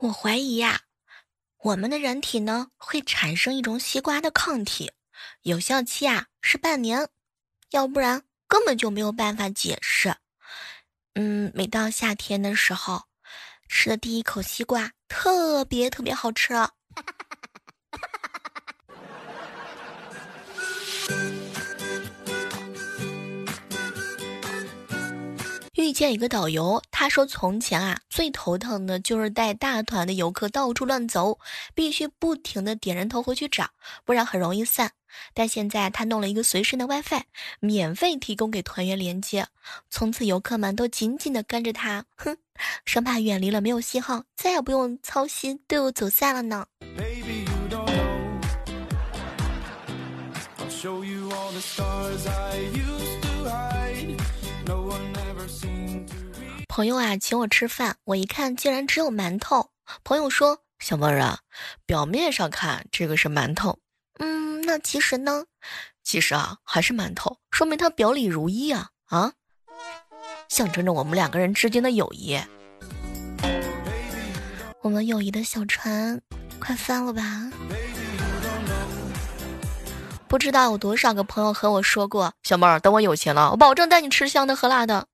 我怀疑呀，我们的人体呢会产生一种西瓜的抗体，有效期啊是半年，要不然根本就没有办法解释。嗯，每到夏天的时候，吃的第一口西瓜特别特别好吃。见一个导游，他说从前啊，最头疼的就是带大团的游客到处乱走，必须不停的点人头回去找，不然很容易散。但现在他弄了一个随身的 WiFi，免费提供给团员连接，从此游客们都紧紧的跟着他，哼，生怕远离了没有信号，再也不用操心队伍走散了呢。朋友啊，请我吃饭，我一看竟然只有馒头。朋友说：“小妹儿啊，表面上看这个是馒头，嗯，那其实呢？其实啊，还是馒头，说明他表里如一啊啊，象征着我们两个人之间的友谊。我们友谊的小船快翻了吧？不知道有多少个朋友和我说过，小妹儿，等我有钱了，我保证带你吃香的喝辣的。”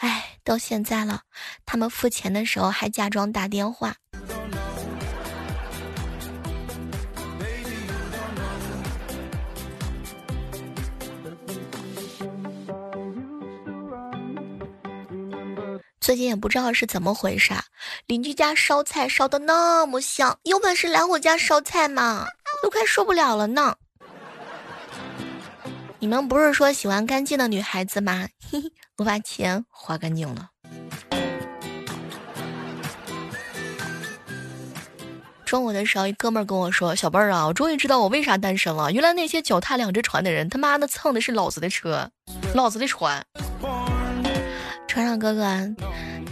哎，到现在了，他们付钱的时候还假装打电话。最近也不知道是怎么回事，邻居家烧菜烧的那么香，有本事来我家烧菜嘛，都快受不了了呢。你们不是说喜欢干净的女孩子吗？嘿嘿，我把钱花干净了。中午的时候，一哥们儿跟我说：“小贝儿啊，我终于知道我为啥单身了。原来那些脚踏两只船的人，他妈的蹭的是老子的车，老子的船。”船长哥哥，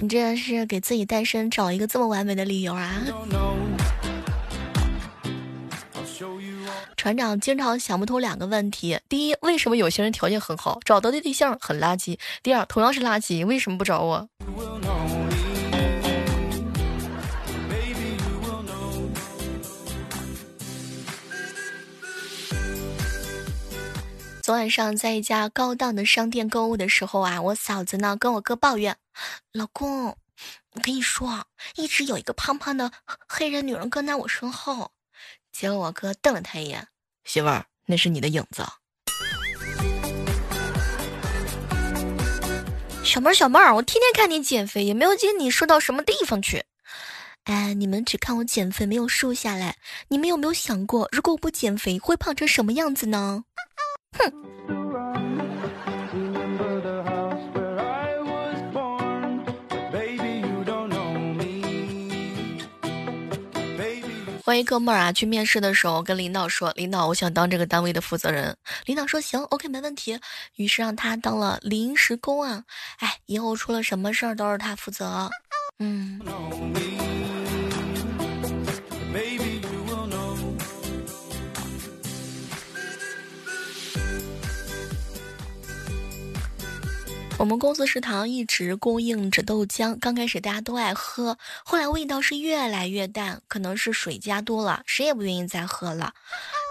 你这是给自己单身找一个这么完美的理由啊？船长经常想不通两个问题：第一，为什么有些人条件很好，找到的对象很垃圾；第二，同样是垃圾，为什么不找我？昨晚上在一家高档的商店购物的时候啊，我嫂子呢跟我哥抱怨：“老公，我跟你说，一直有一个胖胖的黑人女人跟在我身后。”结果我哥瞪了他一眼，媳妇儿，那是你的影子。小妹儿，小妹儿，我天天看你减肥，也没有见你瘦到什么地方去。哎，你们只看我减肥，没有瘦下来。你们有没有想过，如果我不减肥，会胖成什么样子呢？哼。我一哥们儿啊，去面试的时候跟领导说：“领导，我想当这个单位的负责人。”领导说：“行，OK，没问题。”于是让他当了临时工啊。哎，以后出了什么事儿都是他负责。嗯。我们公司食堂一直供应着豆浆，刚开始大家都爱喝，后来味道是越来越淡，可能是水加多了，谁也不愿意再喝了。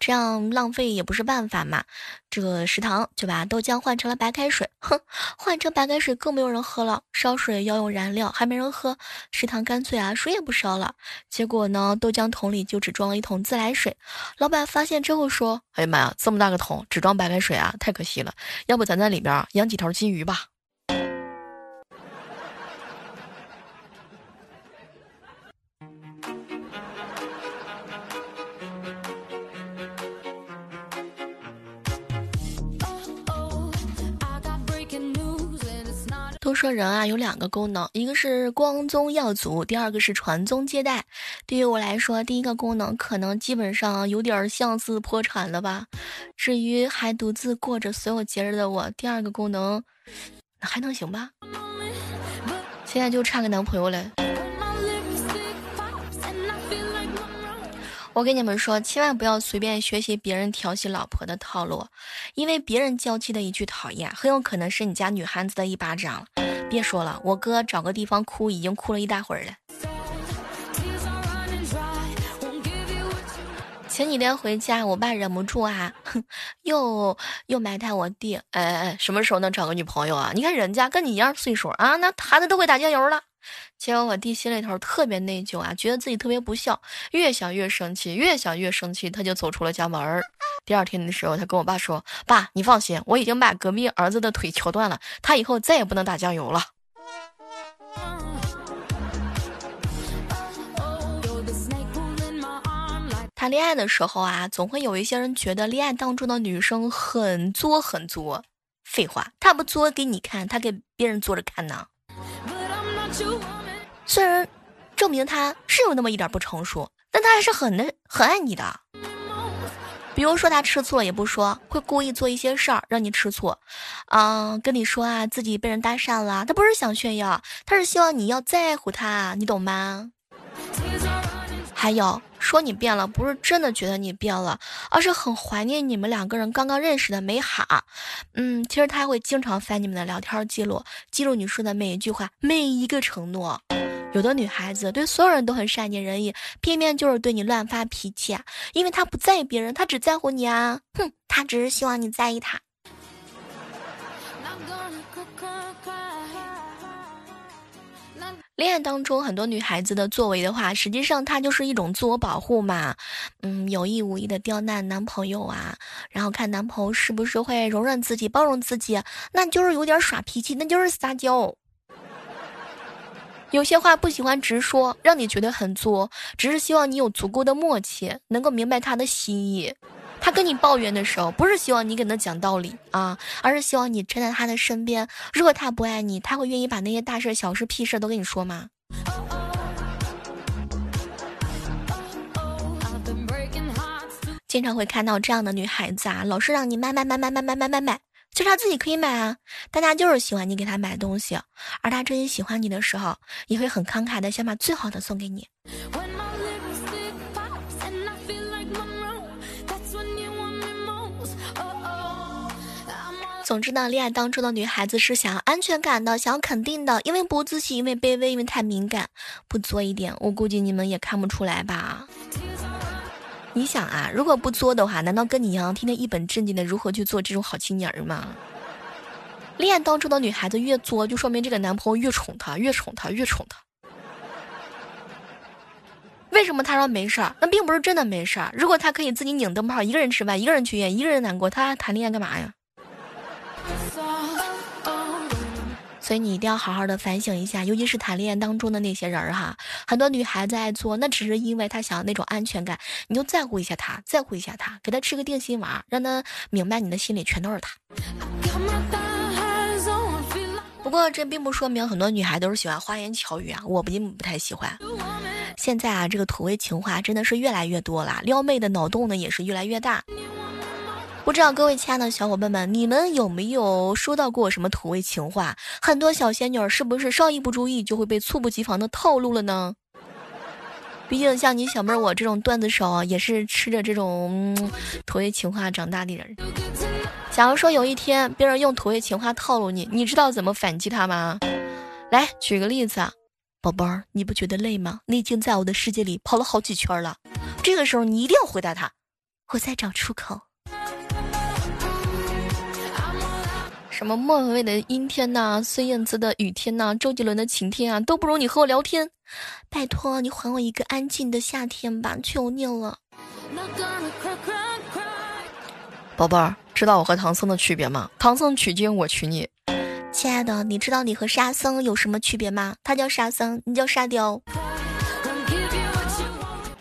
这样浪费也不是办法嘛，这个食堂就把豆浆换成了白开水。哼，换成白开水更没有人喝了，烧水要用燃料，还没人喝，食堂干脆啊水也不烧了。结果呢，豆浆桶里就只装了一桶自来水。老板发现之后说：“哎呀妈呀，这么大个桶只装白开水啊，太可惜了，要不咱在里边养几条金鱼吧。”说人啊有两个功能，一个是光宗耀祖，第二个是传宗接代。对于我来说，第一个功能可能基本上有点像是破产了吧。至于还独自过着所有节日的我，第二个功能还能行吧？现在就差个男朋友了。我跟你们说，千万不要随便学习别人调戏老婆的套路，因为别人娇气的一句讨厌，很有可能是你家女汉子的一巴掌。别说了我哥找个地方哭已经哭了一大会儿了。前几天回家我爸忍不住啊哼 又又埋汰我弟。哎哎哎什么时候能找个女朋友啊？你看人家跟你一样岁数啊那孩子都会打酱油了。结果我弟心里头特别内疚啊，觉得自己特别不孝，越想越生气，越想越生气，他就走出了家门儿。第二天的时候，他跟我爸说：“爸，你放心，我已经把隔壁儿子的腿敲断了，他以后再也不能打酱油了。”谈恋爱的时候啊，总会有一些人觉得恋爱当中的女生很作很作。废话，她不作给你看，他给别人作着看呢。虽然证明他是有那么一点不成熟，但他还是很的很爱你的。比如说他吃醋了也不说，会故意做一些事儿让你吃醋，啊，跟你说啊自己被人搭讪了，他不是想炫耀，他是希望你要在乎他，你懂吗？还有说你变了，不是真的觉得你变了，而是很怀念你们两个人刚刚认识的美好。嗯，其实他会经常翻你们的聊天记录，记录你说的每一句话，每一个承诺。有的女孩子对所有人都很善解人意，偏偏就是对你乱发脾气，因为她不在意别人，她只在乎你啊！哼，她只是希望你在意她。恋爱当中，很多女孩子的作为的话，实际上她就是一种自我保护嘛。嗯，有意无意的刁难男朋友啊，然后看男朋友是不是会容忍自己、包容自己，那就是有点耍脾气，那就是撒娇。有些话不喜欢直说，让你觉得很作，只是希望你有足够的默契，能够明白他的心意。他跟你抱怨的时候，不是希望你跟他讲道理啊，而是希望你站在他的身边。如果他不爱你，他会愿意把那些大事、小事、屁事都跟你说吗？经常会看到这样的女孩子啊，老是让你买买买买买买买买买，其实她自己可以买啊，但她就是喜欢你给她买东西，而她真心喜欢你的时候，也会很慷慨的想把最好的送给你。总之呢，恋爱当中的女孩子是想要安全感的，想要肯定的，因为不自信，因为卑微，因为太敏感，不作一点，我估计你们也看不出来吧。你想啊，如果不作的话，难道跟你一样天天一本正经的如何去做这种好青年儿吗？恋爱当中的女孩子越作，就说明这个男朋友越宠她，越宠她，越宠她。为什么他说没事儿？那并不是真的没事儿。如果他可以自己拧灯泡，一个人吃饭，一个人去医院，一个人难过，他谈恋爱干嘛呀？所以你一定要好好的反省一下，尤其是谈恋爱当中的那些人儿哈，很多女孩子爱作，那只是因为她想要那种安全感，你就在乎一下她，在乎一下她，给她吃个定心丸，让她明白你的心里全都是她。不过这并不说明很多女孩都是喜欢花言巧语啊，我不仅不太喜欢。现在啊，这个土味情话真的是越来越多了，撩妹的脑洞呢也是越来越大。不知道各位亲爱的小伙伴们，你们有没有收到过什么土味情话？很多小仙女是不是稍一不注意就会被猝不及防的套路了呢？毕竟像你小妹我这种段子手，也是吃着这种土味情话长大的人。假如说有一天别人用土味情话套路你，你知道怎么反击他吗？来举个例子啊，宝贝儿，你不觉得累吗？你已经在我的世界里跑了好几圈了。这个时候你一定要回答他，我在找出口。什么莫文蔚的阴天呐，孙燕姿的雨天呐，周杰伦的晴天啊，都不如你和我聊天。拜托，你还我一个安静的夏天吧，求你了。宝贝儿，知道我和唐僧的区别吗？唐僧取经，我娶你。亲爱的，你知道你和沙僧有什么区别吗？他叫沙僧，你叫沙雕。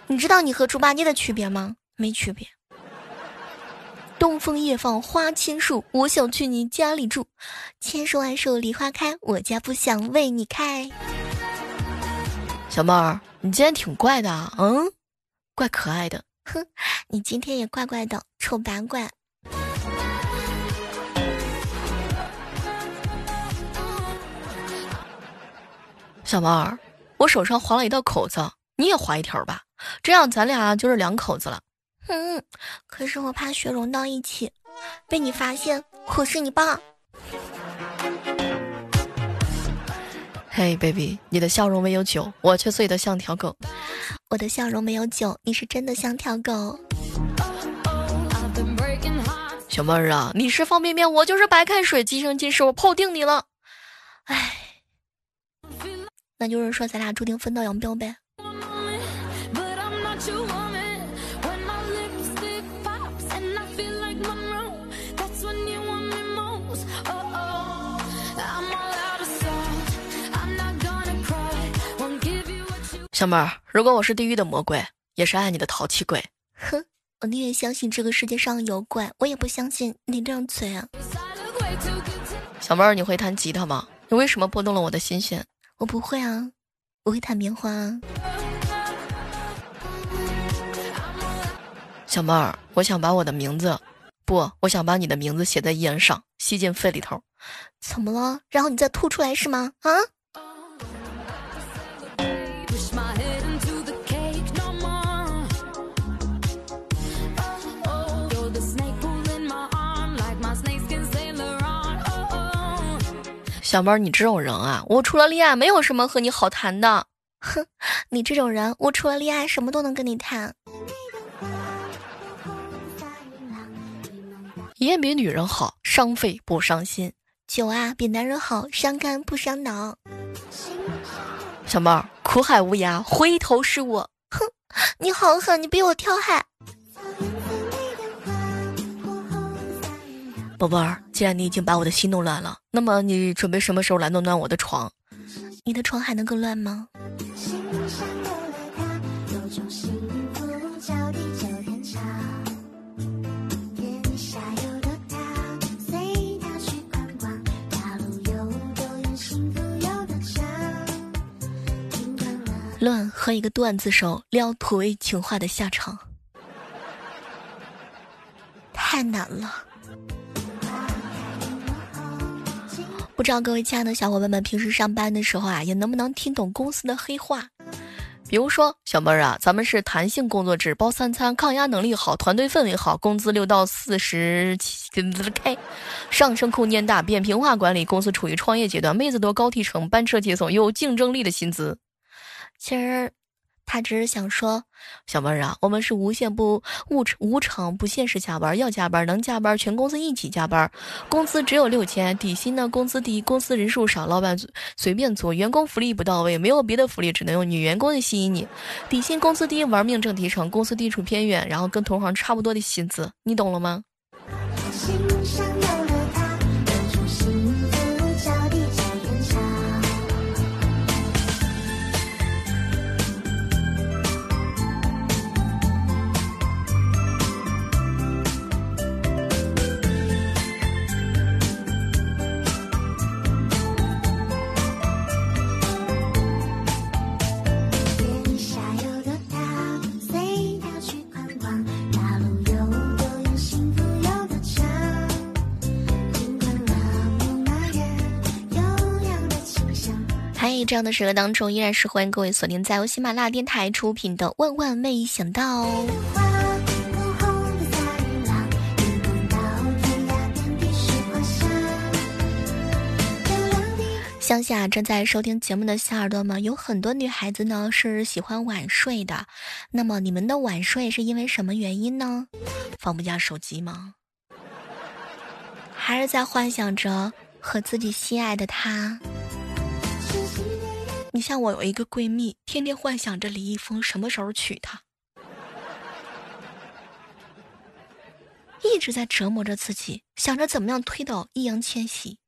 你知道你和猪八戒的区别吗？没区别。东风夜放花千树，我想去你家里住。千树万树梨花开，我家不想为你开。小妹儿，你今天挺怪的，嗯，怪可爱的。哼，你今天也怪怪的，丑八怪。小猫儿，我手上划了一道口子，你也划一条吧，这样咱俩就是两口子了。嗯，可是我怕血融到一起，被你发现，可是你爸。嘿，baby，你的笑容没有酒，我却醉得像条狗。我的笑容没有酒，你是真的像条狗。小妹儿啊，你是方便面，我就是白开水，今生今世我泡定你了。哎，那就是说咱俩注定分道扬镳呗。小妹儿，如果我是地狱的魔鬼，也是爱你的淘气鬼。哼，我宁愿相信这个世界上有鬼，我也不相信你这张嘴啊。小妹儿，你会弹吉他吗？你为什么拨动了我的心弦？我不会啊，我会弹棉花啊。小妹儿，我想把我的名字，不，我想把你的名字写在烟上，吸进肺里头。怎么了？然后你再吐出来是吗？啊？小妹儿，你这种人啊，我除了恋爱没有什么和你好谈的。哼，你这种人，我除了恋爱什么都能跟你谈。烟比女人好，伤肺不伤心；酒啊比男人好，伤肝不伤脑。小妹儿，苦海无涯，回头是我。哼，你好狠，你逼我跳海。宝贝儿，既然你已经把我的心弄乱了，那么你准备什么时候来弄乱我的床？你的床还能更乱吗？乱和一个段子手撩土味情话的下场，太难了。不知道各位亲爱的小伙伴们，平时上班的时候啊，也能不能听懂公司的黑话？比如说，小妹儿啊，咱们是弹性工作制，包三餐，抗压能力好，团队氛围好，工资六到四十七 K，上升空间大，扁平化管理，公司处于创业阶段，妹子多，高提成，班车接送，有竞争力的薪资。其实。他只是想说，小妹儿啊，我们是无限不无无偿不限时加班，要加班能加班，全公司一起加班，工资只有六千，底薪呢工资低，公司人数少，老板随便做，员工福利不到位，没有别的福利，只能用女员工的吸引你，底薪工资低，玩命挣提成，公司地处偏远，然后跟同行差不多的薪资，你懂了吗？这样的时刻当中，依然是欢迎各位锁定在由喜马拉雅电台出品的《万万没想到》。乡下正在收听节目的小耳朵们，有很多女孩子呢是喜欢晚睡的。那么你们的晚睡是因为什么原因呢？放不下手机吗？还是在幻想着和自己心爱的他？你像我有一个闺蜜，天天幻想着李易峰什么时候娶她，一直在折磨着自己，想着怎么样推倒易烊千玺，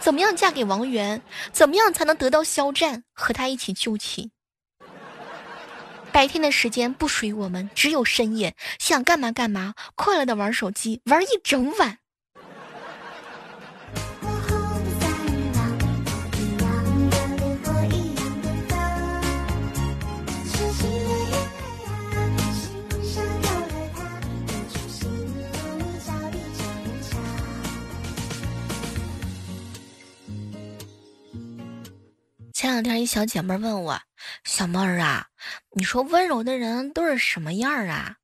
怎么样嫁给王源，怎么样才能得到肖战和他一起就寝。白天的时间不属于我们，只有深夜，想干嘛干嘛，快乐的玩手机，玩一整晚。前两天，一小姐妹问我：“小妹儿啊，你说温柔的人都是什么样儿啊？”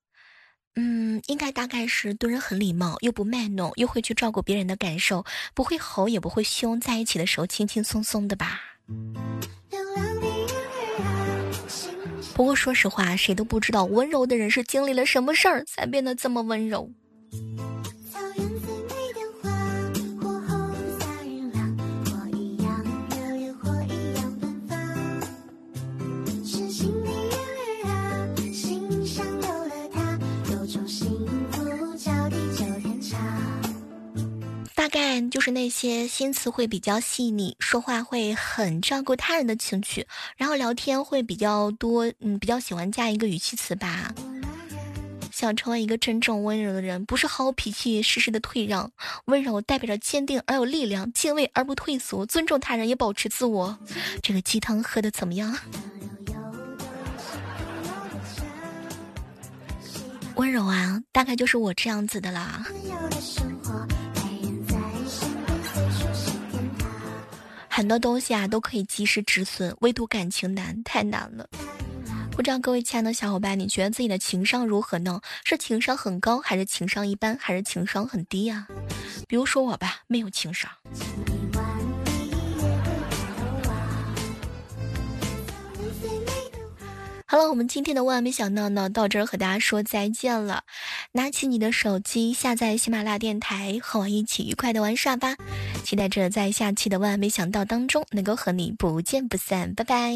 嗯，应该大概是对人很礼貌，又不卖弄，又会去照顾别人的感受，不会吼也不会凶，在一起的时候轻轻松松的吧。不过说实话，谁都不知道温柔的人是经历了什么事儿才变得这么温柔。就是那些心思会比较细腻，说话会很照顾他人的情绪，然后聊天会比较多，嗯，比较喜欢加一个语气词吧。想成为一个真正温柔的人，不是好脾气、时时的退让，温柔代表着坚定而有力量，敬畏而不退缩，尊重他人也保持自我。这个鸡汤喝的怎么样？温柔啊，大概就是我这样子的啦。很多东西啊都可以及时止损，唯独感情难，太难了。不知道各位亲爱的小伙伴，你觉得自己的情商如何呢？是情商很高，还是情商一般，还是情商很低呀？比如说我吧，没有情商。好了，我们今天的万万没想到呢到这儿和大家说再见了。拿起你的手机，下载喜马拉雅电台，和我一起愉快的玩耍吧。期待着在下期的万万没想到当中能够和你不见不散。拜拜。